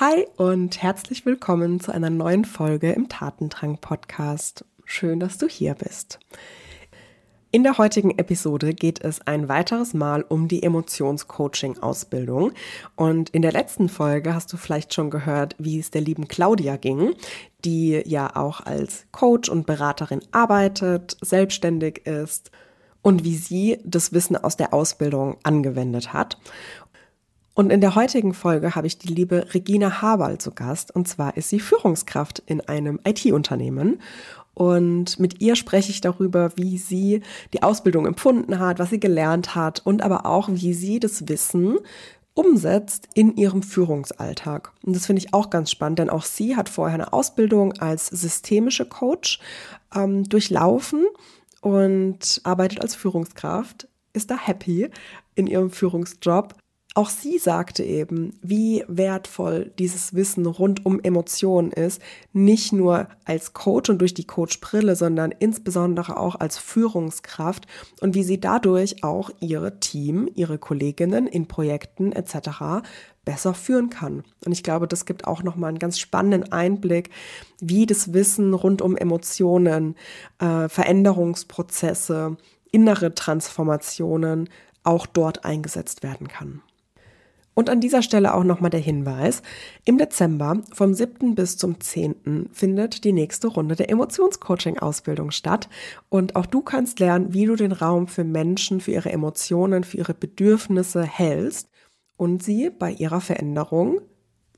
Hi und herzlich willkommen zu einer neuen Folge im Tatendrang Podcast. Schön, dass du hier bist. In der heutigen Episode geht es ein weiteres Mal um die Emotionscoaching-Ausbildung. Und in der letzten Folge hast du vielleicht schon gehört, wie es der lieben Claudia ging, die ja auch als Coach und Beraterin arbeitet, selbstständig ist und wie sie das Wissen aus der Ausbildung angewendet hat. Und in der heutigen Folge habe ich die liebe Regina Haberl zu Gast. Und zwar ist sie Führungskraft in einem IT-Unternehmen. Und mit ihr spreche ich darüber, wie sie die Ausbildung empfunden hat, was sie gelernt hat und aber auch, wie sie das Wissen umsetzt in ihrem Führungsalltag. Und das finde ich auch ganz spannend, denn auch sie hat vorher eine Ausbildung als systemische Coach ähm, durchlaufen und arbeitet als Führungskraft, ist da happy in ihrem Führungsjob auch sie sagte eben, wie wertvoll dieses Wissen rund um Emotionen ist, nicht nur als Coach und durch die Coachbrille, sondern insbesondere auch als Führungskraft und wie sie dadurch auch ihre Team, ihre Kolleginnen in Projekten etc. besser führen kann. Und ich glaube, das gibt auch nochmal einen ganz spannenden Einblick, wie das Wissen rund um Emotionen, äh, Veränderungsprozesse, innere Transformationen auch dort eingesetzt werden kann. Und an dieser Stelle auch nochmal der Hinweis. Im Dezember vom 7. bis zum 10. findet die nächste Runde der Emotionscoaching-Ausbildung statt. Und auch du kannst lernen, wie du den Raum für Menschen, für ihre Emotionen, für ihre Bedürfnisse hältst und sie bei ihrer Veränderung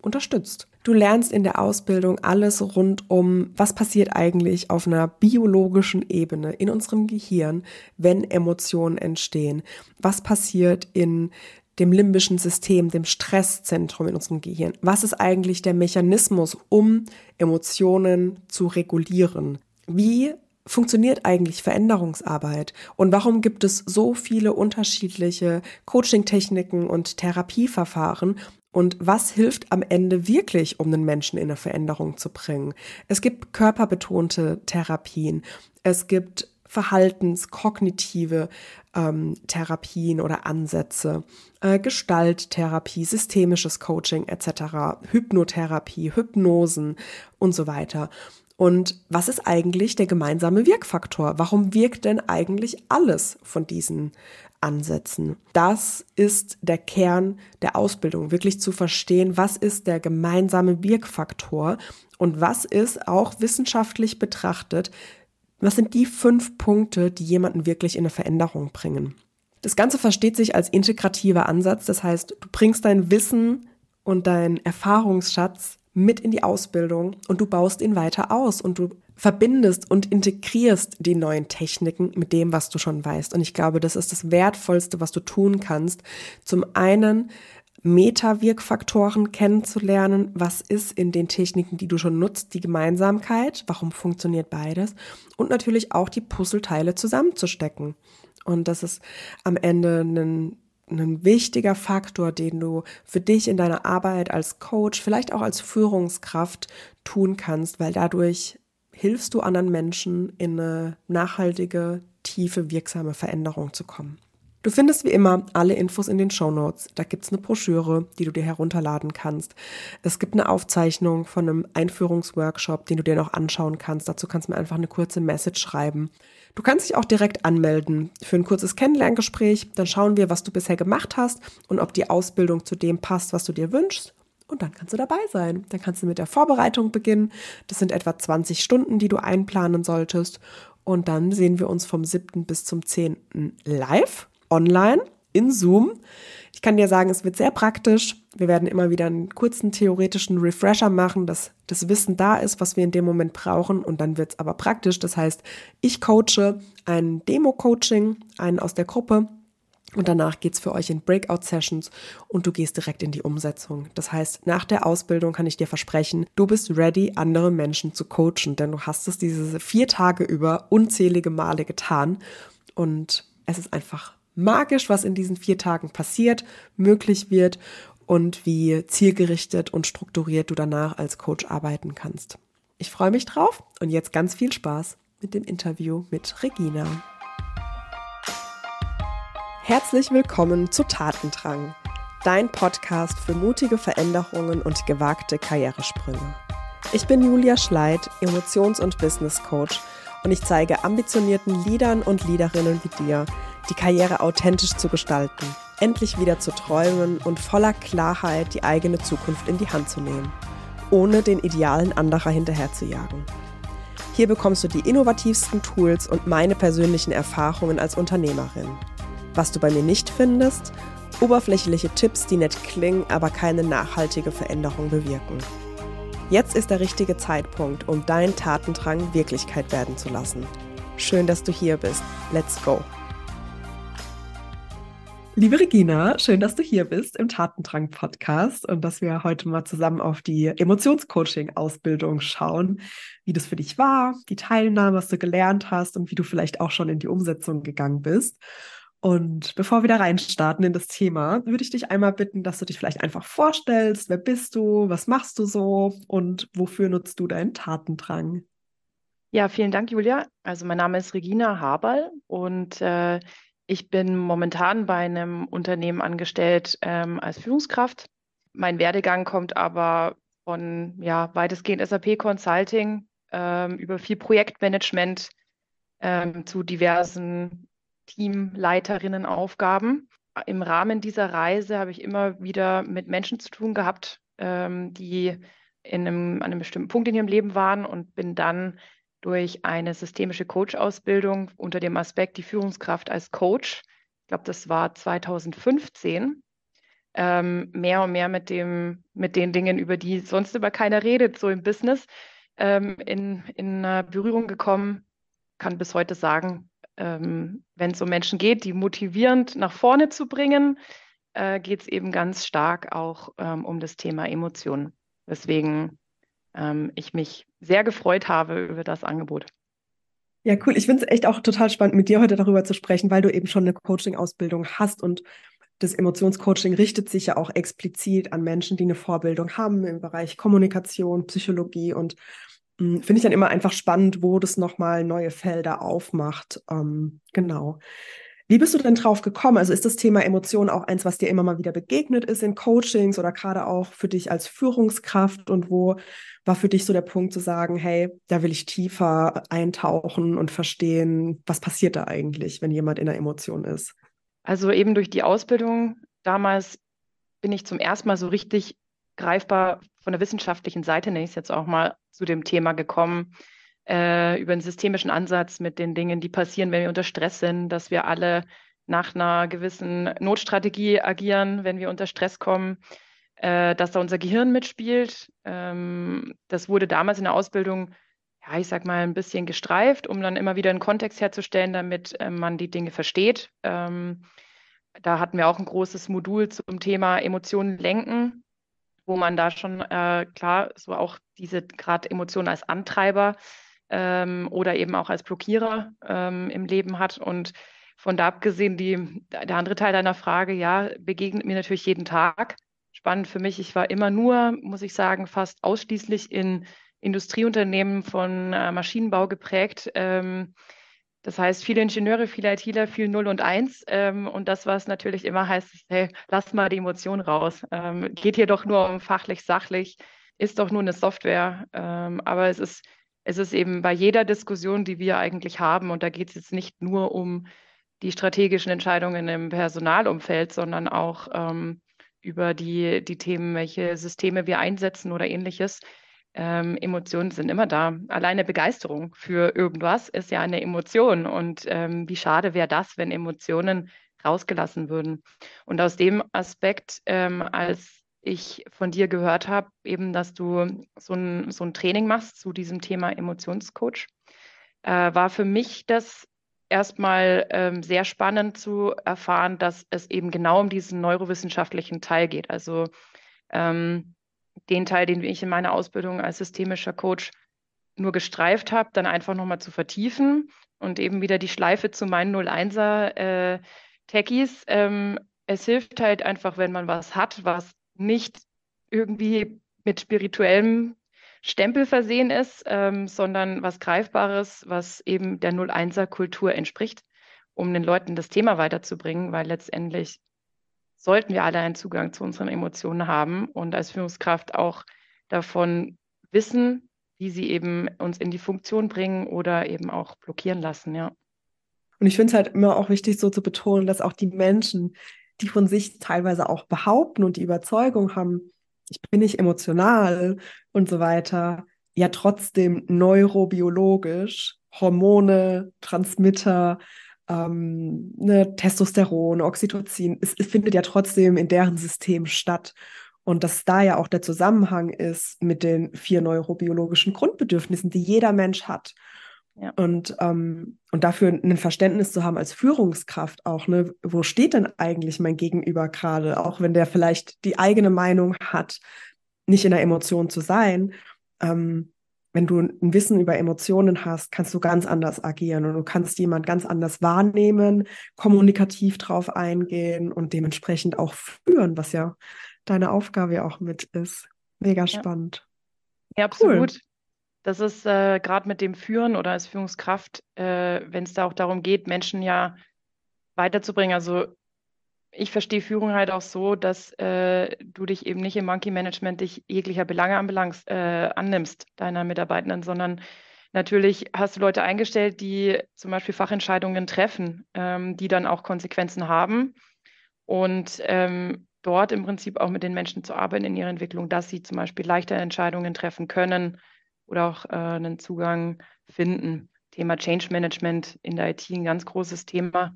unterstützt. Du lernst in der Ausbildung alles rund um, was passiert eigentlich auf einer biologischen Ebene in unserem Gehirn, wenn Emotionen entstehen. Was passiert in dem limbischen System, dem Stresszentrum in unserem Gehirn. Was ist eigentlich der Mechanismus, um Emotionen zu regulieren? Wie funktioniert eigentlich Veränderungsarbeit? Und warum gibt es so viele unterschiedliche Coaching-Techniken und Therapieverfahren? Und was hilft am Ende wirklich, um den Menschen in eine Veränderung zu bringen? Es gibt körperbetonte Therapien. Es gibt verhaltenskognitive ähm, Therapien oder Ansätze, äh, Gestalttherapie, systemisches Coaching etc., Hypnotherapie, Hypnosen und so weiter. Und was ist eigentlich der gemeinsame Wirkfaktor? Warum wirkt denn eigentlich alles von diesen Ansätzen? Das ist der Kern der Ausbildung, wirklich zu verstehen, was ist der gemeinsame Wirkfaktor und was ist auch wissenschaftlich betrachtet was sind die fünf Punkte, die jemanden wirklich in eine Veränderung bringen? Das Ganze versteht sich als integrativer Ansatz. Das heißt, du bringst dein Wissen und dein Erfahrungsschatz mit in die Ausbildung und du baust ihn weiter aus und du verbindest und integrierst die neuen Techniken mit dem, was du schon weißt. Und ich glaube, das ist das Wertvollste, was du tun kannst. Zum einen Meta-Wirkfaktoren kennenzulernen. Was ist in den Techniken, die du schon nutzt, die Gemeinsamkeit? Warum funktioniert beides? Und natürlich auch die Puzzleteile zusammenzustecken. Und das ist am Ende ein, ein wichtiger Faktor, den du für dich in deiner Arbeit als Coach, vielleicht auch als Führungskraft tun kannst, weil dadurch hilfst du anderen Menschen in eine nachhaltige, tiefe, wirksame Veränderung zu kommen. Du findest wie immer alle Infos in den Show Notes. Da gibt's eine Broschüre, die du dir herunterladen kannst. Es gibt eine Aufzeichnung von einem Einführungsworkshop, den du dir noch anschauen kannst. Dazu kannst du mir einfach eine kurze Message schreiben. Du kannst dich auch direkt anmelden für ein kurzes Kennenlerngespräch. Dann schauen wir, was du bisher gemacht hast und ob die Ausbildung zu dem passt, was du dir wünschst. Und dann kannst du dabei sein. Dann kannst du mit der Vorbereitung beginnen. Das sind etwa 20 Stunden, die du einplanen solltest. Und dann sehen wir uns vom 7. bis zum 10. live online in Zoom. Ich kann dir sagen, es wird sehr praktisch. Wir werden immer wieder einen kurzen theoretischen Refresher machen, dass das Wissen da ist, was wir in dem Moment brauchen. Und dann wird es aber praktisch. Das heißt, ich coache ein Demo-Coaching, einen aus der Gruppe. Und danach geht's für euch in Breakout-Sessions und du gehst direkt in die Umsetzung. Das heißt, nach der Ausbildung kann ich dir versprechen, du bist ready, andere Menschen zu coachen, denn du hast es diese vier Tage über unzählige Male getan. Und es ist einfach magisch, was in diesen vier Tagen passiert, möglich wird und wie zielgerichtet und strukturiert du danach als Coach arbeiten kannst. Ich freue mich drauf und jetzt ganz viel Spaß mit dem Interview mit Regina. Herzlich willkommen zu Tatendrang, dein Podcast für mutige Veränderungen und gewagte Karrieresprünge. Ich bin Julia Schleid, Emotions- und Business Coach und ich zeige ambitionierten Leadern und Leaderinnen wie dir, die Karriere authentisch zu gestalten, endlich wieder zu träumen und voller Klarheit die eigene Zukunft in die Hand zu nehmen, ohne den Idealen anderer hinterherzujagen. Hier bekommst du die innovativsten Tools und meine persönlichen Erfahrungen als Unternehmerin. Was du bei mir nicht findest, oberflächliche Tipps, die nett klingen, aber keine nachhaltige Veränderung bewirken. Jetzt ist der richtige Zeitpunkt, um deinen Tatendrang Wirklichkeit werden zu lassen. Schön, dass du hier bist. Let's go! Liebe Regina, schön, dass du hier bist im Tatendrang-Podcast und dass wir heute mal zusammen auf die Emotionscoaching-Ausbildung schauen, wie das für dich war, die Teilnahme, was du gelernt hast und wie du vielleicht auch schon in die Umsetzung gegangen bist. Und bevor wir da reinstarten in das Thema, würde ich dich einmal bitten, dass du dich vielleicht einfach vorstellst. Wer bist du? Was machst du so? Und wofür nutzt du deinen Tatendrang? Ja, vielen Dank, Julia. Also mein Name ist Regina Haberl und äh, ich bin momentan bei einem Unternehmen angestellt ähm, als Führungskraft. Mein Werdegang kommt aber von ja, weitestgehend SAP Consulting ähm, über viel Projektmanagement ähm, zu diversen Teamleiterinnen-Aufgaben. Im Rahmen dieser Reise habe ich immer wieder mit Menschen zu tun gehabt, ähm, die in einem, an einem bestimmten Punkt in ihrem Leben waren und bin dann durch eine systemische Coach-Ausbildung unter dem Aspekt die Führungskraft als Coach. Ich glaube, das war 2015. Ähm, mehr und mehr mit, dem, mit den Dingen, über die sonst immer keiner redet, so im Business, ähm, in, in Berührung gekommen. Kann bis heute sagen, ähm, wenn es um Menschen geht, die motivierend nach vorne zu bringen, äh, geht es eben ganz stark auch ähm, um das Thema Emotionen. Deswegen ähm, ich mich sehr gefreut habe über das Angebot. Ja, cool. Ich finde es echt auch total spannend, mit dir heute darüber zu sprechen, weil du eben schon eine Coaching-Ausbildung hast und das Emotionscoaching richtet sich ja auch explizit an Menschen, die eine Vorbildung haben im Bereich Kommunikation, Psychologie und hm, finde ich dann immer einfach spannend, wo das nochmal neue Felder aufmacht. Ähm, genau. Wie bist du denn drauf gekommen? Also ist das Thema Emotionen auch eins, was dir immer mal wieder begegnet ist in Coachings oder gerade auch für dich als Führungskraft? Und wo war für dich so der Punkt zu sagen, hey, da will ich tiefer eintauchen und verstehen, was passiert da eigentlich, wenn jemand in einer Emotion ist? Also eben durch die Ausbildung damals bin ich zum ersten Mal so richtig greifbar von der wissenschaftlichen Seite, nenne ich es jetzt auch mal, zu dem Thema gekommen, äh, über einen systemischen Ansatz mit den Dingen, die passieren, wenn wir unter Stress sind, dass wir alle nach einer gewissen Notstrategie agieren, wenn wir unter Stress kommen, äh, dass da unser Gehirn mitspielt. Ähm, das wurde damals in der Ausbildung, ja, ich sag mal, ein bisschen gestreift, um dann immer wieder einen Kontext herzustellen, damit äh, man die Dinge versteht. Ähm, da hatten wir auch ein großes Modul zum Thema Emotionen lenken, wo man da schon äh, klar so auch diese gerade Emotionen als Antreiber ähm, oder eben auch als Blockierer ähm, im Leben hat. Und von da abgesehen, die, der andere Teil deiner Frage, ja, begegnet mir natürlich jeden Tag. Spannend für mich, ich war immer nur, muss ich sagen, fast ausschließlich in Industrieunternehmen von äh, Maschinenbau geprägt. Ähm, das heißt, viele Ingenieure, viele ITler, viel Null und Eins. Ähm, und das, was natürlich immer heißt, ist, hey, lass mal die Emotion raus. Ähm, geht hier doch nur um fachlich, sachlich, ist doch nur eine Software. Ähm, aber es ist es ist eben bei jeder Diskussion, die wir eigentlich haben, und da geht es jetzt nicht nur um die strategischen Entscheidungen im Personalumfeld, sondern auch ähm, über die, die Themen, welche Systeme wir einsetzen oder ähnliches. Ähm, Emotionen sind immer da. Alleine Begeisterung für irgendwas ist ja eine Emotion. Und ähm, wie schade wäre das, wenn Emotionen rausgelassen würden. Und aus dem Aspekt ähm, als ich von dir gehört habe, eben, dass du so ein, so ein Training machst zu diesem Thema Emotionscoach, äh, war für mich das erstmal ähm, sehr spannend zu erfahren, dass es eben genau um diesen neurowissenschaftlichen Teil geht. Also ähm, den Teil, den ich in meiner Ausbildung als systemischer Coach nur gestreift habe, dann einfach nochmal zu vertiefen und eben wieder die Schleife zu meinen 01er äh. Ähm, es hilft halt einfach, wenn man was hat, was nicht irgendwie mit spirituellem Stempel versehen ist, ähm, sondern was Greifbares, was eben der 01er Kultur entspricht, um den Leuten das Thema weiterzubringen, weil letztendlich sollten wir alle einen Zugang zu unseren Emotionen haben und als Führungskraft auch davon wissen, wie sie eben uns in die Funktion bringen oder eben auch blockieren lassen, ja. Und ich finde es halt immer auch wichtig, so zu betonen, dass auch die Menschen, die von sich teilweise auch behaupten und die Überzeugung haben, ich bin nicht emotional und so weiter, ja trotzdem neurobiologisch Hormone, Transmitter, ähm, ne, Testosteron, Oxytocin, es, es findet ja trotzdem in deren System statt. Und dass da ja auch der Zusammenhang ist mit den vier neurobiologischen Grundbedürfnissen, die jeder Mensch hat. Ja. Und, ähm, und dafür ein Verständnis zu haben als Führungskraft auch, ne, wo steht denn eigentlich mein Gegenüber gerade, auch wenn der vielleicht die eigene Meinung hat, nicht in der Emotion zu sein. Ähm, wenn du ein Wissen über Emotionen hast, kannst du ganz anders agieren und du kannst jemand ganz anders wahrnehmen, kommunikativ drauf eingehen und dementsprechend auch führen, was ja deine Aufgabe ja auch mit ist. Mega spannend. Ja, absolut. Cool. Das ist äh, gerade mit dem Führen oder als Führungskraft, äh, wenn es da auch darum geht, Menschen ja weiterzubringen. Also ich verstehe Führung halt auch so, dass äh, du dich eben nicht im Monkey Management dich jeglicher Belange anbelangst, äh, annimmst, deiner Mitarbeitenden, sondern natürlich hast du Leute eingestellt, die zum Beispiel Fachentscheidungen treffen, ähm, die dann auch Konsequenzen haben. Und ähm, dort im Prinzip auch mit den Menschen zu arbeiten in ihrer Entwicklung, dass sie zum Beispiel leichter Entscheidungen treffen können oder auch äh, einen Zugang finden. Thema Change Management in der IT ein ganz großes Thema.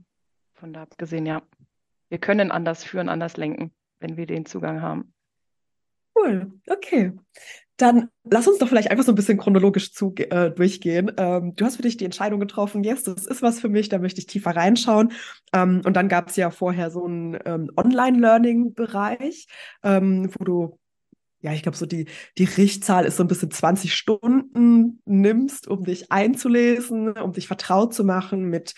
Von da abgesehen, ja wir können anders führen, anders lenken, wenn wir den Zugang haben. Cool, okay. Dann lass uns doch vielleicht einfach so ein bisschen chronologisch zu, äh, durchgehen. Ähm, du hast für dich die Entscheidung getroffen, yes, das ist was für mich, da möchte ich tiefer reinschauen. Ähm, und dann gab es ja vorher so einen ähm, Online-Learning-Bereich, ähm, wo du ja, ich glaube, so die, die Richtzahl ist so ein bisschen 20 Stunden nimmst, um dich einzulesen, um dich vertraut zu machen mit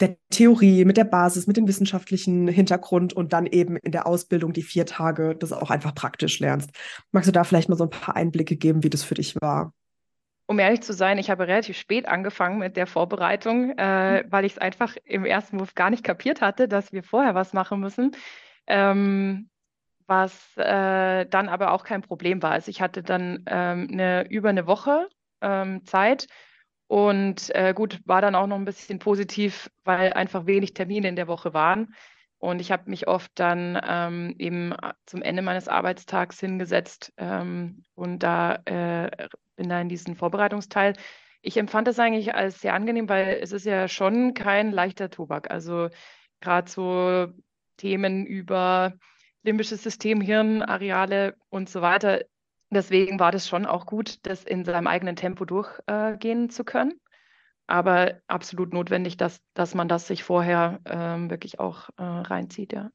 der Theorie, mit der Basis, mit dem wissenschaftlichen Hintergrund und dann eben in der Ausbildung die vier Tage das auch einfach praktisch lernst. Magst du da vielleicht mal so ein paar Einblicke geben, wie das für dich war? Um ehrlich zu sein, ich habe relativ spät angefangen mit der Vorbereitung, äh, mhm. weil ich es einfach im ersten Wurf gar nicht kapiert hatte, dass wir vorher was machen müssen. Ähm, was äh, dann aber auch kein Problem war. Also ich hatte dann ähm, eine, über eine Woche ähm, Zeit und äh, gut, war dann auch noch ein bisschen positiv, weil einfach wenig Termine in der Woche waren. Und ich habe mich oft dann ähm, eben zum Ende meines Arbeitstags hingesetzt ähm, und da äh, bin da in diesen Vorbereitungsteil. Ich empfand das eigentlich als sehr angenehm, weil es ist ja schon kein leichter Tobak. Also gerade so Themen über limbisches System, Hirnareale und so weiter. Deswegen war das schon auch gut, das in seinem eigenen Tempo durchgehen äh, zu können. Aber absolut notwendig, dass, dass man das sich vorher ähm, wirklich auch äh, reinzieht, ja.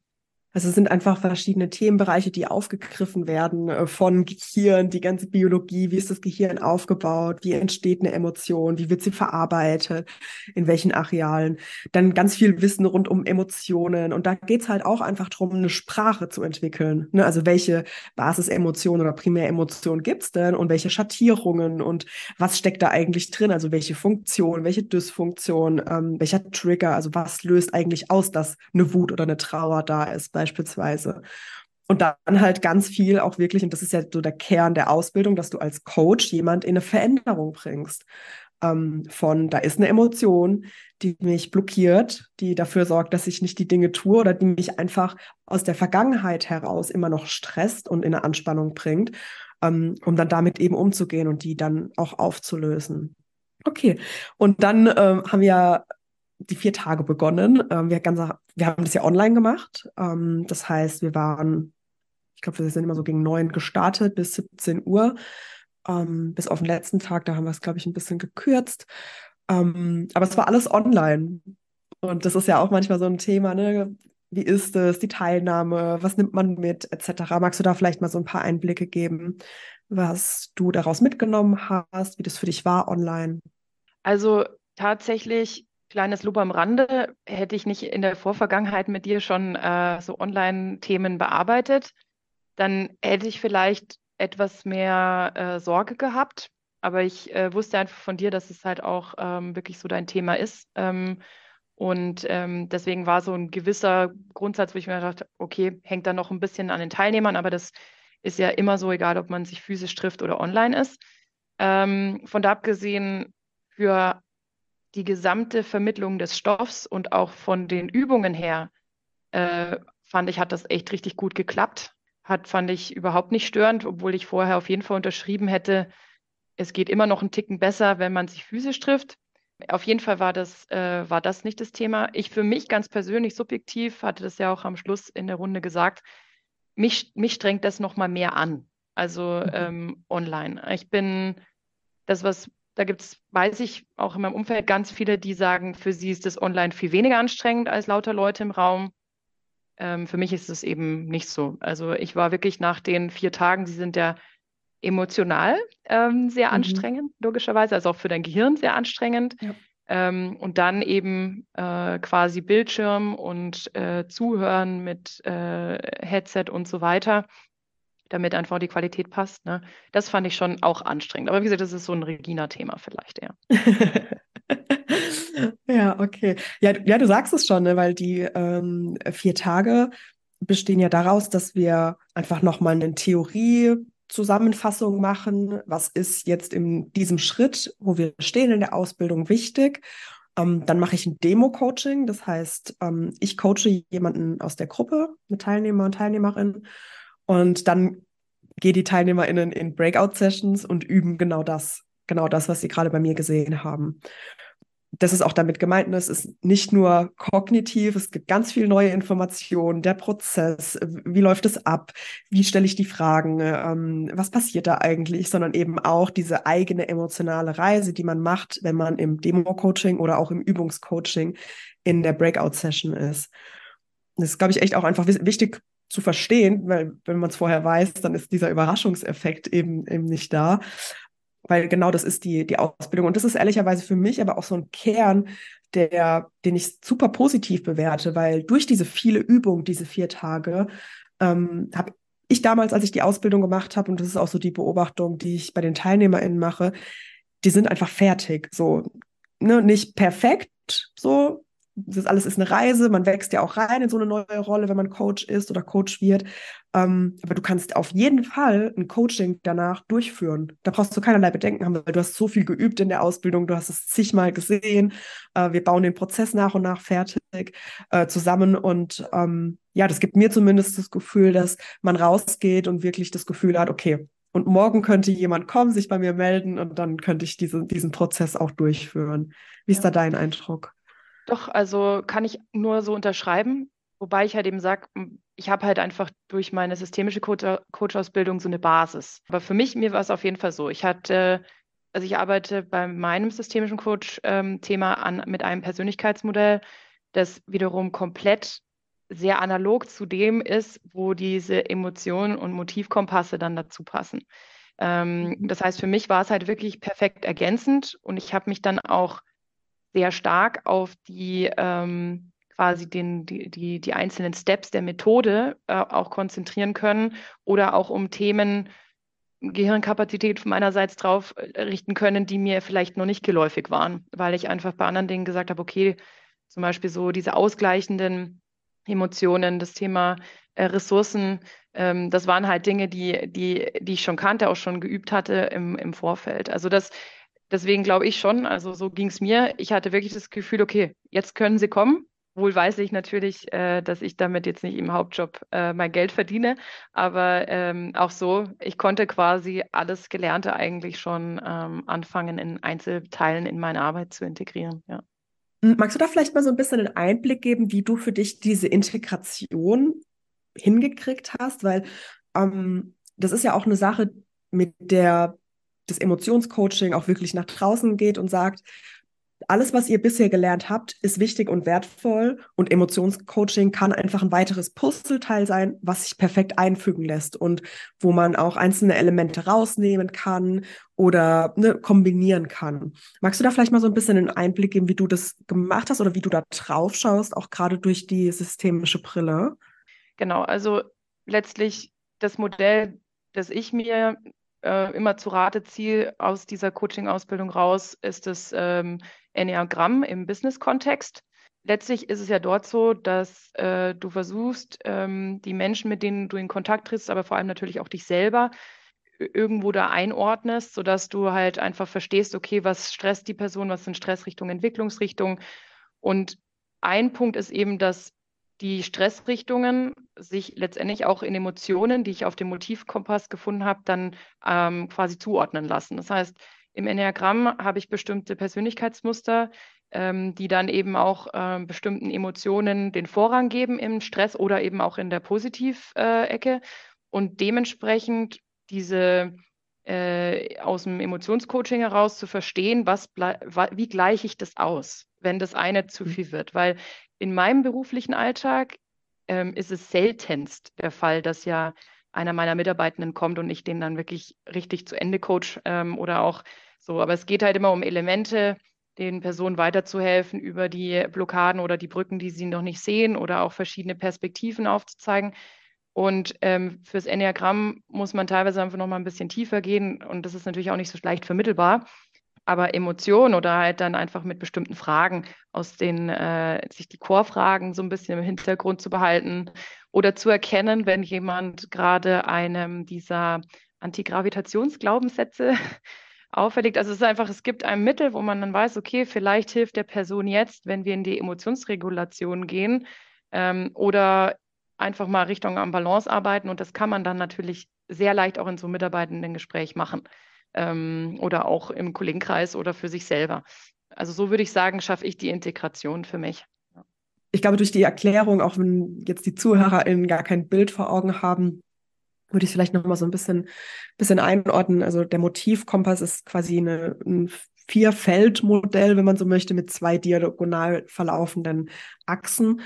Also es sind einfach verschiedene Themenbereiche, die aufgegriffen werden äh, von Gehirn, die ganze Biologie, wie ist das Gehirn aufgebaut, wie entsteht eine Emotion, wie wird sie verarbeitet, in welchen Arealen. Dann ganz viel Wissen rund um Emotionen. Und da geht's halt auch einfach darum, eine Sprache zu entwickeln. Ne? Also welche Basisemotionen oder Primäremotionen gibt's denn und welche Schattierungen und was steckt da eigentlich drin? Also welche Funktion, welche Dysfunktion, ähm, welcher Trigger, also was löst eigentlich aus, dass eine Wut oder eine Trauer da ist beispielsweise. Und dann halt ganz viel auch wirklich, und das ist ja so der Kern der Ausbildung, dass du als Coach jemand in eine Veränderung bringst. Ähm, von, da ist eine Emotion, die mich blockiert, die dafür sorgt, dass ich nicht die Dinge tue oder die mich einfach aus der Vergangenheit heraus immer noch stresst und in eine Anspannung bringt, ähm, um dann damit eben umzugehen und die dann auch aufzulösen. Okay, und dann ähm, haben wir die vier Tage begonnen. Ähm, wir, ganz, wir haben das ja online gemacht. Ähm, das heißt, wir waren, ich glaube, wir sind immer so gegen neun gestartet bis 17 Uhr. Ähm, bis auf den letzten Tag, da haben wir es, glaube ich, ein bisschen gekürzt. Ähm, aber es war alles online. Und das ist ja auch manchmal so ein Thema, ne? Wie ist es, die Teilnahme, was nimmt man mit, etc. Magst du da vielleicht mal so ein paar Einblicke geben, was du daraus mitgenommen hast, wie das für dich war online? Also tatsächlich Kleines Lob am Rande, hätte ich nicht in der Vorvergangenheit mit dir schon äh, so Online-Themen bearbeitet, dann hätte ich vielleicht etwas mehr äh, Sorge gehabt. Aber ich äh, wusste einfach von dir, dass es halt auch ähm, wirklich so dein Thema ist. Ähm, Und ähm, deswegen war so ein gewisser Grundsatz, wo ich mir dachte, okay, hängt da noch ein bisschen an den Teilnehmern, aber das ist ja immer so, egal ob man sich physisch trifft oder online ist. Ähm, von da abgesehen, für die gesamte Vermittlung des Stoffs und auch von den Übungen her, äh, fand ich, hat das echt richtig gut geklappt. Hat, fand ich überhaupt nicht störend, obwohl ich vorher auf jeden Fall unterschrieben hätte, es geht immer noch einen Ticken besser, wenn man sich physisch trifft. Auf jeden Fall war das, äh, war das nicht das Thema. Ich für mich ganz persönlich, subjektiv, hatte das ja auch am Schluss in der Runde gesagt, mich, mich strengt das nochmal mehr an, also mhm. ähm, online. Ich bin das, was da gibt es, weiß ich, auch in meinem Umfeld ganz viele, die sagen, für sie ist das online viel weniger anstrengend als lauter Leute im Raum. Ähm, für mich ist es eben nicht so. Also ich war wirklich nach den vier Tagen, sie sind ja emotional ähm, sehr mhm. anstrengend, logischerweise, also auch für dein Gehirn sehr anstrengend. Ja. Ähm, und dann eben äh, quasi Bildschirm und äh, Zuhören mit äh, Headset und so weiter, damit einfach die Qualität passt. Ne? Das fand ich schon auch anstrengend. Aber wie gesagt, das ist so ein Regina-Thema vielleicht eher. ja, okay. Ja, ja, du sagst es schon, ne? weil die ähm, vier Tage bestehen ja daraus, dass wir einfach nochmal eine Theorie Zusammenfassung machen, was ist jetzt in diesem Schritt, wo wir stehen in der Ausbildung, wichtig. Ähm, dann mache ich ein Demo-Coaching, das heißt, ähm, ich coache jemanden aus der Gruppe, eine Teilnehmer und Teilnehmerin, und dann gehen die TeilnehmerInnen in Breakout-Sessions und üben genau das, genau das, was sie gerade bei mir gesehen haben das ist auch damit gemeint, ne? es ist nicht nur kognitiv, es gibt ganz viel neue Informationen, der Prozess, wie läuft es ab, wie stelle ich die Fragen, ähm, was passiert da eigentlich, sondern eben auch diese eigene emotionale Reise, die man macht, wenn man im Demo-Coaching oder auch im Übungscoaching in der Breakout-Session ist. Das ist, glaube ich, echt auch einfach wichtig zu verstehen, weil wenn man es vorher weiß, dann ist dieser Überraschungseffekt eben, eben nicht da weil genau das ist die, die Ausbildung. Und das ist ehrlicherweise für mich aber auch so ein Kern, der, den ich super positiv bewerte, weil durch diese viele Übung, diese vier Tage, ähm, habe ich damals, als ich die Ausbildung gemacht habe, und das ist auch so die Beobachtung, die ich bei den TeilnehmerInnen mache, die sind einfach fertig. So, ne, nicht perfekt, so, das alles ist eine Reise, man wächst ja auch rein in so eine neue Rolle, wenn man Coach ist oder Coach wird. Ähm, aber du kannst auf jeden Fall ein Coaching danach durchführen. Da brauchst du keinerlei Bedenken haben, weil du hast so viel geübt in der Ausbildung, du hast es zigmal gesehen. Äh, wir bauen den Prozess nach und nach fertig äh, zusammen und ähm, ja, das gibt mir zumindest das Gefühl, dass man rausgeht und wirklich das Gefühl hat, okay, und morgen könnte jemand kommen, sich bei mir melden und dann könnte ich diese, diesen Prozess auch durchführen. Wie ist ja. da dein Eindruck? Doch, also kann ich nur so unterschreiben. Wobei ich halt eben sage, ich habe halt einfach durch meine systemische Coach-Ausbildung so eine Basis. Aber für mich, mir war es auf jeden Fall so. Ich hatte, also ich arbeite bei meinem systemischen Coach-Thema ähm, mit einem Persönlichkeitsmodell, das wiederum komplett sehr analog zu dem ist, wo diese Emotionen und Motivkompasse dann dazu passen. Ähm, mhm. das heißt, für mich war es halt wirklich perfekt ergänzend und ich habe mich dann auch sehr stark auf die ähm, quasi den, die, die, die einzelnen Steps der Methode äh, auch konzentrieren können oder auch um Themen Gehirnkapazität meinerseits drauf äh, richten können, die mir vielleicht noch nicht geläufig waren, weil ich einfach bei anderen Dingen gesagt habe, okay, zum Beispiel so diese ausgleichenden Emotionen, das Thema äh, Ressourcen, ähm, das waren halt Dinge, die, die, die ich schon kannte, auch schon geübt hatte im, im Vorfeld. Also das deswegen glaube ich schon, also so ging es mir. Ich hatte wirklich das Gefühl, okay, jetzt können sie kommen. Wohl weiß ich natürlich, äh, dass ich damit jetzt nicht im Hauptjob äh, mein Geld verdiene, aber ähm, auch so, ich konnte quasi alles Gelernte eigentlich schon ähm, anfangen, in Einzelteilen in meine Arbeit zu integrieren. Ja. Hm, magst du da vielleicht mal so ein bisschen einen Einblick geben, wie du für dich diese Integration hingekriegt hast? Weil ähm, das ist ja auch eine Sache, mit der das Emotionscoaching auch wirklich nach draußen geht und sagt, alles, was ihr bisher gelernt habt, ist wichtig und wertvoll und Emotionscoaching kann einfach ein weiteres Puzzleteil sein, was sich perfekt einfügen lässt und wo man auch einzelne Elemente rausnehmen kann oder ne, kombinieren kann. Magst du da vielleicht mal so ein bisschen einen Einblick geben, wie du das gemacht hast oder wie du da drauf schaust, auch gerade durch die systemische Brille? Genau, also letztlich das Modell, das ich mir äh, immer zu Rate ziehe aus dieser Coaching-Ausbildung raus, ist das ähm, Enneagramm im Business-Kontext. letztlich ist es ja dort so, dass äh, du versuchst, ähm, die Menschen, mit denen du in Kontakt trittst, aber vor allem natürlich auch dich selber, irgendwo da einordnest, sodass du halt einfach verstehst, okay, was stresst die Person, was sind Stressrichtungen, Entwicklungsrichtungen. Und ein Punkt ist eben, dass die Stressrichtungen sich letztendlich auch in Emotionen, die ich auf dem Motivkompass gefunden habe, dann ähm, quasi zuordnen lassen. Das heißt, im Enneagramm habe ich bestimmte Persönlichkeitsmuster, ähm, die dann eben auch äh, bestimmten Emotionen den Vorrang geben im Stress oder eben auch in der Positivecke. Und dementsprechend diese äh, aus dem Emotionscoaching heraus zu verstehen, was wie gleiche ich das aus, wenn das eine zu mhm. viel wird. Weil in meinem beruflichen Alltag ähm, ist es seltenst der Fall, dass ja einer meiner Mitarbeitenden kommt und ich den dann wirklich richtig zu Ende coach ähm, oder auch so. Aber es geht halt immer um Elemente, den Personen weiterzuhelfen, über die Blockaden oder die Brücken, die sie noch nicht sehen oder auch verschiedene Perspektiven aufzuzeigen. Und ähm, fürs Enneagramm muss man teilweise einfach noch mal ein bisschen tiefer gehen und das ist natürlich auch nicht so leicht vermittelbar. Aber Emotionen oder halt dann einfach mit bestimmten Fragen aus den, äh, sich die Chorfragen so ein bisschen im Hintergrund zu behalten oder zu erkennen, wenn jemand gerade einem dieser Antigravitationsglaubenssätze auferlegt. Also es ist einfach, es gibt ein Mittel, wo man dann weiß, okay, vielleicht hilft der Person jetzt, wenn wir in die Emotionsregulation gehen ähm, oder einfach mal Richtung am Balance arbeiten und das kann man dann natürlich sehr leicht auch in so mitarbeitenden Gespräch machen ähm, oder auch im Kollegenkreis oder für sich selber. Also so würde ich sagen, schaffe ich die Integration für mich. Ich glaube, durch die Erklärung, auch wenn jetzt die ZuhörerInnen gar kein Bild vor Augen haben, würde ich es vielleicht noch mal so ein bisschen, bisschen einordnen. Also der Motivkompass ist quasi eine, ein Vierfeldmodell, wenn man so möchte, mit zwei diagonal verlaufenden Achsen.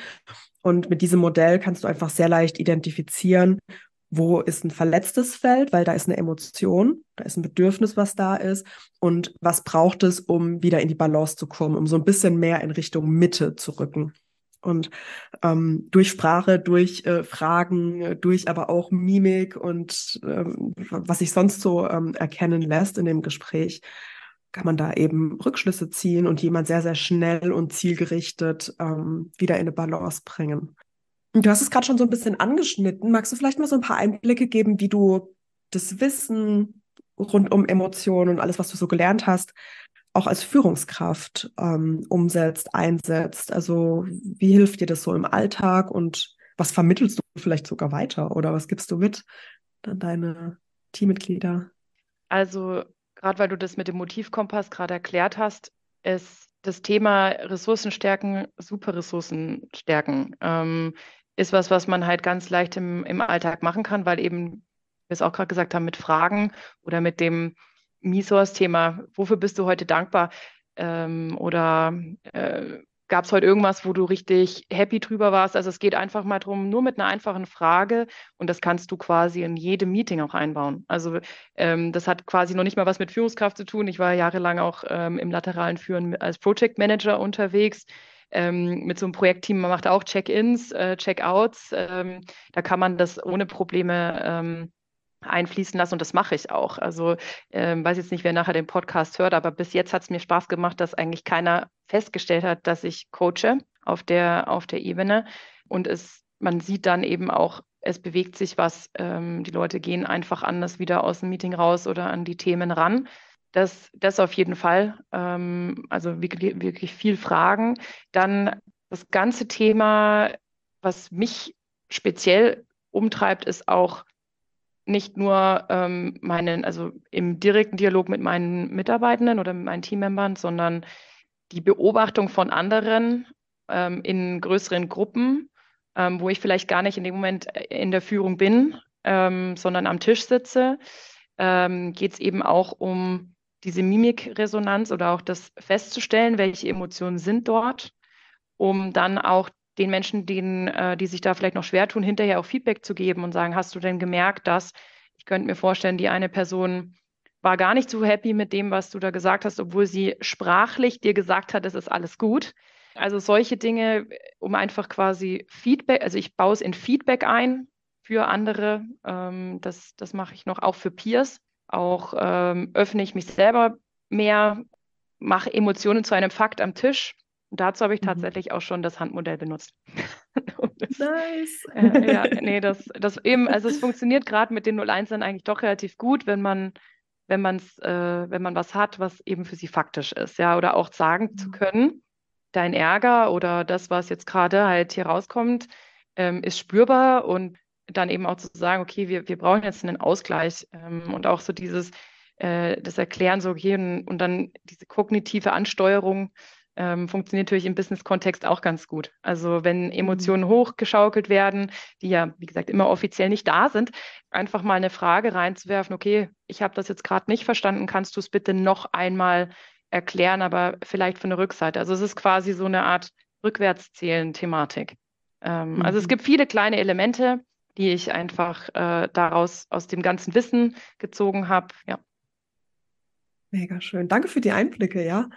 Und mit diesem Modell kannst du einfach sehr leicht identifizieren, wo ist ein verletztes Feld, weil da ist eine Emotion, da ist ein Bedürfnis, was da ist. Und was braucht es, um wieder in die Balance zu kommen, um so ein bisschen mehr in Richtung Mitte zu rücken. Und ähm, durch Sprache, durch äh, Fragen, durch aber auch Mimik und ähm, was sich sonst so ähm, erkennen lässt in dem Gespräch, kann man da eben Rückschlüsse ziehen und jemand sehr, sehr schnell und zielgerichtet ähm, wieder in eine Balance bringen. Du hast es gerade schon so ein bisschen angeschnitten. Magst du vielleicht mal so ein paar Einblicke geben, wie du das Wissen rund um Emotionen und alles, was du so gelernt hast, auch als Führungskraft ähm, umsetzt, einsetzt? Also wie hilft dir das so im Alltag und was vermittelst du vielleicht sogar weiter oder was gibst du mit an deine Teammitglieder? Also gerade weil du das mit dem Motivkompass gerade erklärt hast, ist das Thema Ressourcenstärken, Superressourcen stärken, ähm, ist was, was man halt ganz leicht im, im Alltag machen kann, weil eben, wir es auch gerade gesagt haben, mit Fragen oder mit dem Misource-Thema, wofür bist du heute dankbar? Ähm, oder äh, Gab es heute irgendwas, wo du richtig happy drüber warst? Also es geht einfach mal darum, nur mit einer einfachen Frage und das kannst du quasi in jedem Meeting auch einbauen. Also ähm, das hat quasi noch nicht mal was mit Führungskraft zu tun. Ich war jahrelang auch ähm, im lateralen Führen als Project Manager unterwegs. Ähm, mit so einem Projektteam, man macht auch Check-ins, äh, Check-outs. Ähm, da kann man das ohne Probleme ähm, einfließen lassen und das mache ich auch. Also ähm, weiß jetzt nicht, wer nachher den Podcast hört, aber bis jetzt hat es mir Spaß gemacht, dass eigentlich keiner festgestellt hat, dass ich coache auf der, auf der Ebene. Und es, man sieht dann eben auch, es bewegt sich was. Ähm, die Leute gehen einfach anders wieder aus dem Meeting raus oder an die Themen ran. Das, das auf jeden Fall. Ähm, also wirklich, wirklich viel Fragen. Dann das ganze Thema, was mich speziell umtreibt, ist auch nicht nur ähm, meinen, also im direkten Dialog mit meinen Mitarbeitenden oder mit meinen Teammembern, sondern die Beobachtung von anderen ähm, in größeren Gruppen, ähm, wo ich vielleicht gar nicht in dem Moment äh, in der Führung bin, ähm, sondern am Tisch sitze, ähm, geht es eben auch um diese Mimikresonanz oder auch das festzustellen, welche Emotionen sind dort, um dann auch den Menschen, denen, äh, die sich da vielleicht noch schwer tun, hinterher auch Feedback zu geben und sagen, hast du denn gemerkt, dass ich könnte mir vorstellen, die eine Person war gar nicht so happy mit dem, was du da gesagt hast, obwohl sie sprachlich dir gesagt hat, es ist alles gut. Also solche Dinge, um einfach quasi Feedback, also ich baue es in Feedback ein für andere. Ähm, das, das mache ich noch auch für Peers. Auch ähm, öffne ich mich selber mehr, mache Emotionen zu einem Fakt am Tisch Und dazu habe ich mhm. tatsächlich auch schon das Handmodell benutzt. das, nice. Äh, ja, nee, das, das eben, also es funktioniert gerade mit den 01ern eigentlich doch relativ gut, wenn man, wenn man's, äh, wenn man was hat, was eben für sie faktisch ist, ja, oder auch sagen zu mhm. können, dein Ärger oder das, was jetzt gerade halt hier rauskommt, ähm, ist spürbar und dann eben auch zu sagen, okay, wir, wir brauchen jetzt einen Ausgleich ähm, und auch so dieses, äh, das Erklären so, okay, und, und dann diese kognitive Ansteuerung ähm, funktioniert natürlich im Business-Kontext auch ganz gut. Also wenn mhm. Emotionen hochgeschaukelt werden, die ja, wie gesagt, immer offiziell nicht da sind, einfach mal eine Frage reinzuwerfen, okay, ich habe das jetzt gerade nicht verstanden, kannst du es bitte noch einmal erklären, aber vielleicht von der Rückseite. Also es ist quasi so eine Art Rückwärtszählen-Thematik. Ähm, mhm. Also es mhm. gibt viele kleine Elemente, die ich einfach äh, daraus aus dem ganzen Wissen gezogen habe. Ja. Mega schön. Danke für die Einblicke, ja.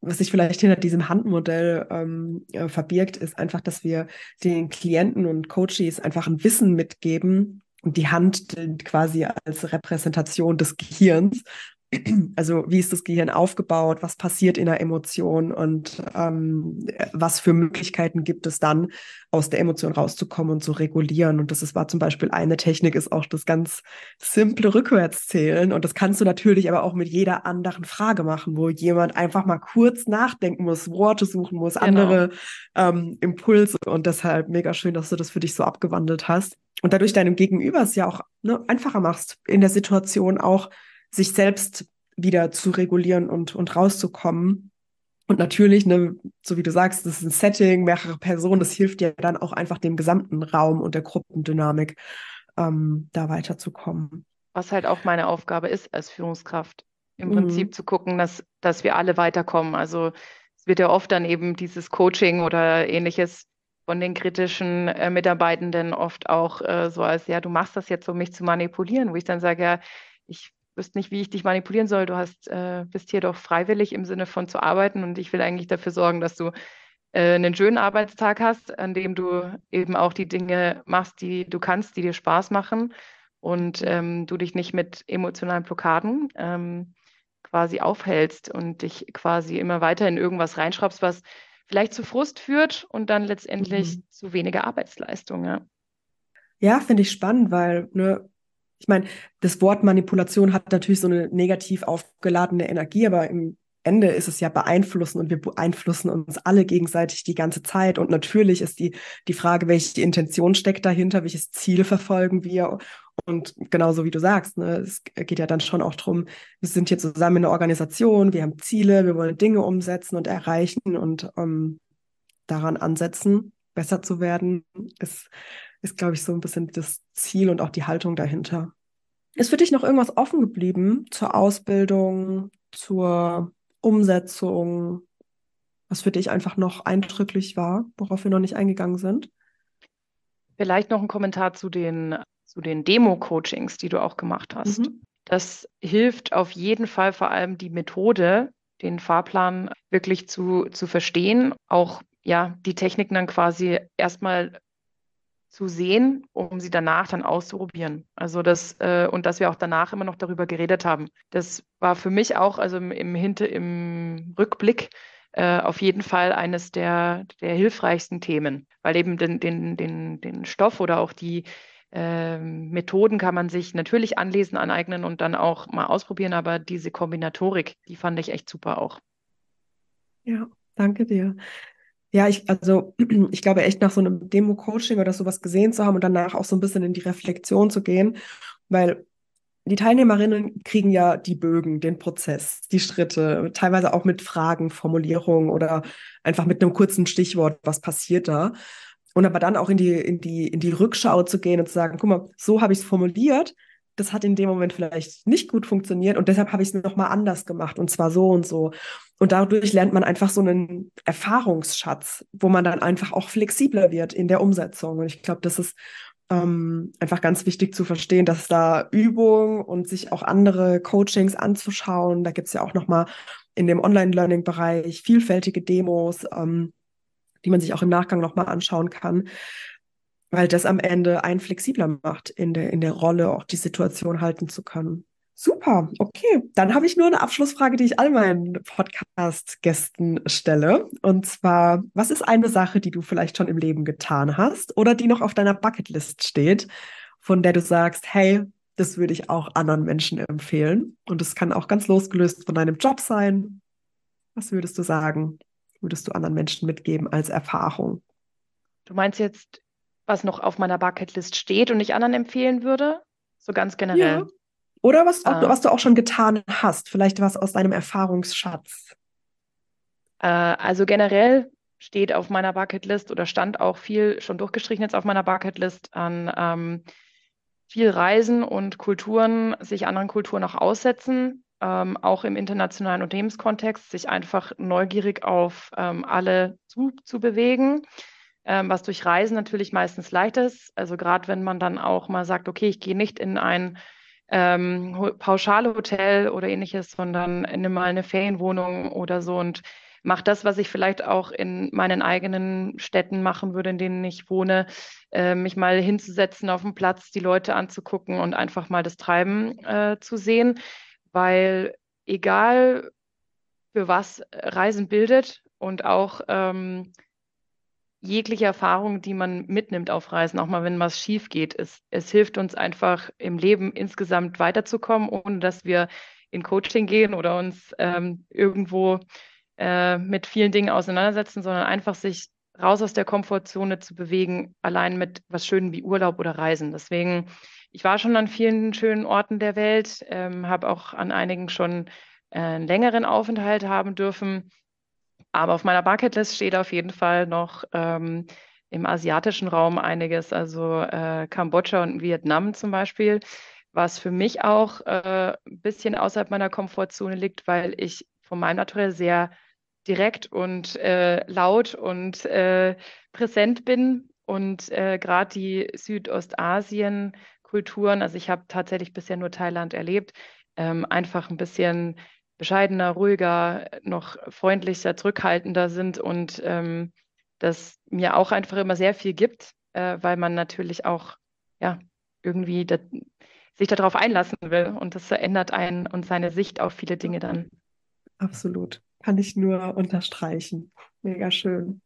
Was sich vielleicht hinter diesem Handmodell ähm, äh, verbirgt, ist einfach, dass wir den Klienten und Coaches einfach ein Wissen mitgeben und die Hand quasi als Repräsentation des Gehirns also wie ist das Gehirn aufgebaut, was passiert in der Emotion und ähm, was für Möglichkeiten gibt es dann, aus der Emotion rauszukommen und zu regulieren. Und das ist, war zum Beispiel eine Technik, ist auch das ganz simple Rückwärtszählen. Und das kannst du natürlich aber auch mit jeder anderen Frage machen, wo jemand einfach mal kurz nachdenken muss, Worte suchen muss, genau. andere ähm, Impulse. Und deshalb mega schön, dass du das für dich so abgewandelt hast. Und dadurch deinem Gegenüber es ja auch ne, einfacher machst, in der Situation auch sich selbst wieder zu regulieren und, und rauszukommen. Und natürlich, ne, so wie du sagst, das ist ein Setting, mehrere Personen, das hilft ja dann auch einfach dem gesamten Raum und der Gruppendynamik, ähm, da weiterzukommen. Was halt auch meine Aufgabe ist als Führungskraft, im mhm. Prinzip zu gucken, dass, dass wir alle weiterkommen. Also es wird ja oft dann eben dieses Coaching oder ähnliches von den kritischen äh, Mitarbeitenden oft auch äh, so als, ja, du machst das jetzt, um mich zu manipulieren, wo ich dann sage, ja, ich wüsste nicht, wie ich dich manipulieren soll. Du hast, äh, bist hier doch freiwillig im Sinne von zu arbeiten und ich will eigentlich dafür sorgen, dass du äh, einen schönen Arbeitstag hast, an dem du eben auch die Dinge machst, die du kannst, die dir Spaß machen und ähm, du dich nicht mit emotionalen Blockaden ähm, quasi aufhältst und dich quasi immer weiter in irgendwas reinschraubst, was vielleicht zu Frust führt und dann letztendlich mhm. zu weniger Arbeitsleistung. Ja, ja finde ich spannend, weil ne, ich meine, das Wort Manipulation hat natürlich so eine negativ aufgeladene Energie, aber im Ende ist es ja beeinflussen und wir beeinflussen uns alle gegenseitig die ganze Zeit. Und natürlich ist die, die Frage, welche Intention steckt dahinter, welches Ziel verfolgen wir. Und genauso wie du sagst, ne, es geht ja dann schon auch darum, wir sind hier zusammen in einer Organisation, wir haben Ziele, wir wollen Dinge umsetzen und erreichen und ähm, daran ansetzen, besser zu werden, ist ist, glaube ich, so ein bisschen das Ziel und auch die Haltung dahinter. Ist für dich noch irgendwas offen geblieben zur Ausbildung, zur Umsetzung, was für dich einfach noch eindrücklich war, worauf wir noch nicht eingegangen sind? Vielleicht noch ein Kommentar zu den, zu den Demo-Coachings, die du auch gemacht hast. Mhm. Das hilft auf jeden Fall vor allem die Methode, den Fahrplan wirklich zu, zu verstehen, auch ja, die Techniken dann quasi erstmal zu sehen, um sie danach dann auszuprobieren. Also das, äh, und dass wir auch danach immer noch darüber geredet haben. Das war für mich auch, also im, im, Hinter, im Rückblick, äh, auf jeden Fall eines der, der hilfreichsten Themen, weil eben den, den, den, den Stoff oder auch die äh, Methoden kann man sich natürlich anlesen, aneignen und dann auch mal ausprobieren, aber diese Kombinatorik, die fand ich echt super auch. Ja, danke dir. Ja, ich, also ich glaube echt nach so einem Demo-Coaching oder sowas gesehen zu haben und danach auch so ein bisschen in die Reflexion zu gehen, weil die Teilnehmerinnen kriegen ja die Bögen, den Prozess, die Schritte, teilweise auch mit Fragen, Formulierungen oder einfach mit einem kurzen Stichwort, was passiert da. Und aber dann auch in die, in die, in die Rückschau zu gehen und zu sagen, guck mal, so habe ich es formuliert, das hat in dem Moment vielleicht nicht gut funktioniert und deshalb habe ich es nochmal anders gemacht und zwar so und so. Und dadurch lernt man einfach so einen Erfahrungsschatz, wo man dann einfach auch flexibler wird in der Umsetzung. Und ich glaube, das ist ähm, einfach ganz wichtig zu verstehen, dass da Übung und sich auch andere Coachings anzuschauen, da gibt es ja auch nochmal in dem Online-Learning-Bereich vielfältige Demos, ähm, die man sich auch im Nachgang nochmal anschauen kann weil das am Ende einen flexibler macht, in der, in der Rolle auch die Situation halten zu können. Super, okay. Dann habe ich nur eine Abschlussfrage, die ich all meinen Podcast-Gästen stelle. Und zwar, was ist eine Sache, die du vielleicht schon im Leben getan hast oder die noch auf deiner Bucketlist steht, von der du sagst, hey, das würde ich auch anderen Menschen empfehlen. Und es kann auch ganz losgelöst von deinem Job sein. Was würdest du sagen, würdest du anderen Menschen mitgeben als Erfahrung? Du meinst jetzt, was noch auf meiner Bucketlist steht und ich anderen empfehlen würde? So ganz generell. Ja. Oder was, auch, äh, was du auch schon getan hast, vielleicht was aus deinem Erfahrungsschatz. Äh, also generell steht auf meiner Bucketlist oder stand auch viel schon durchgestrichen jetzt auf meiner Bucketlist an ähm, viel Reisen und Kulturen, sich anderen Kulturen auch aussetzen, ähm, auch im internationalen Unternehmenskontext, sich einfach neugierig auf ähm, alle zu, zu bewegen, ähm, was durch Reisen natürlich meistens leicht ist. Also gerade wenn man dann auch mal sagt, okay, ich gehe nicht in ein ähm, Pauschalhotel oder ähnliches, sondern nimm mal eine Ferienwohnung oder so und mach das, was ich vielleicht auch in meinen eigenen Städten machen würde, in denen ich wohne, äh, mich mal hinzusetzen auf dem Platz, die Leute anzugucken und einfach mal das Treiben äh, zu sehen, weil egal für was Reisen bildet und auch ähm, jegliche Erfahrung, die man mitnimmt auf Reisen, auch mal wenn was schief geht, es, es hilft uns einfach im Leben insgesamt weiterzukommen, ohne dass wir in Coaching gehen oder uns ähm, irgendwo äh, mit vielen Dingen auseinandersetzen, sondern einfach sich raus aus der Komfortzone zu bewegen, allein mit was Schönem wie Urlaub oder Reisen. Deswegen, ich war schon an vielen schönen Orten der Welt, ähm, habe auch an einigen schon äh, einen längeren Aufenthalt haben dürfen aber auf meiner Bucketlist steht auf jeden Fall noch ähm, im asiatischen Raum einiges, also äh, Kambodscha und Vietnam zum Beispiel, was für mich auch äh, ein bisschen außerhalb meiner Komfortzone liegt, weil ich von meinem Naturell sehr direkt und äh, laut und äh, präsent bin. Und äh, gerade die Südostasien-Kulturen, also ich habe tatsächlich bisher nur Thailand erlebt, ähm, einfach ein bisschen bescheidener, ruhiger, noch freundlicher, zurückhaltender sind und ähm, das mir auch einfach immer sehr viel gibt, äh, weil man natürlich auch ja irgendwie da, sich darauf einlassen will und das verändert einen und seine Sicht auf viele Dinge dann. Absolut. Kann ich nur unterstreichen. Mega schön.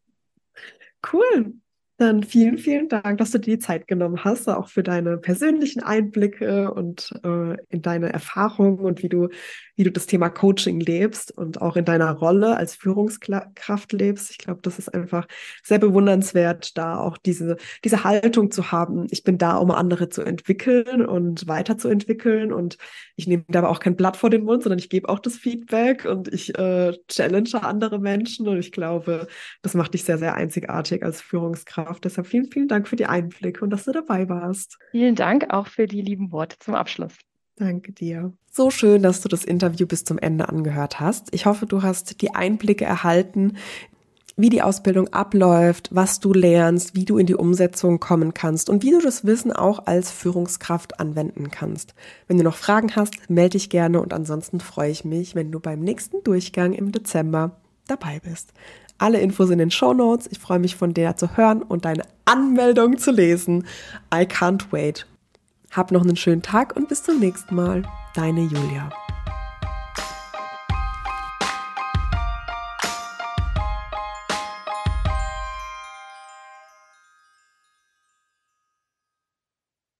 Cool. Dann vielen, vielen Dank, dass du dir die Zeit genommen hast, auch für deine persönlichen Einblicke und äh, in deine Erfahrungen und wie du, wie du das Thema Coaching lebst und auch in deiner Rolle als Führungskraft lebst. Ich glaube, das ist einfach sehr bewundernswert, da auch diese, diese Haltung zu haben. Ich bin da, um andere zu entwickeln und weiterzuentwickeln. Und ich nehme dabei auch kein Blatt vor den Mund, sondern ich gebe auch das Feedback und ich äh, challenge andere Menschen. Und ich glaube, das macht dich sehr, sehr einzigartig als Führungskraft darf. Deshalb vielen, vielen Dank für die Einblicke und dass du dabei warst. Vielen Dank auch für die lieben Worte zum Abschluss. Danke dir. So schön, dass du das Interview bis zum Ende angehört hast. Ich hoffe, du hast die Einblicke erhalten, wie die Ausbildung abläuft, was du lernst, wie du in die Umsetzung kommen kannst und wie du das Wissen auch als Führungskraft anwenden kannst. Wenn du noch Fragen hast, melde dich gerne und ansonsten freue ich mich, wenn du beim nächsten Durchgang im Dezember dabei bist. Alle Infos in den Show Notes. Ich freue mich von dir zu hören und deine Anmeldung zu lesen. I can't wait. Hab noch einen schönen Tag und bis zum nächsten Mal. Deine Julia.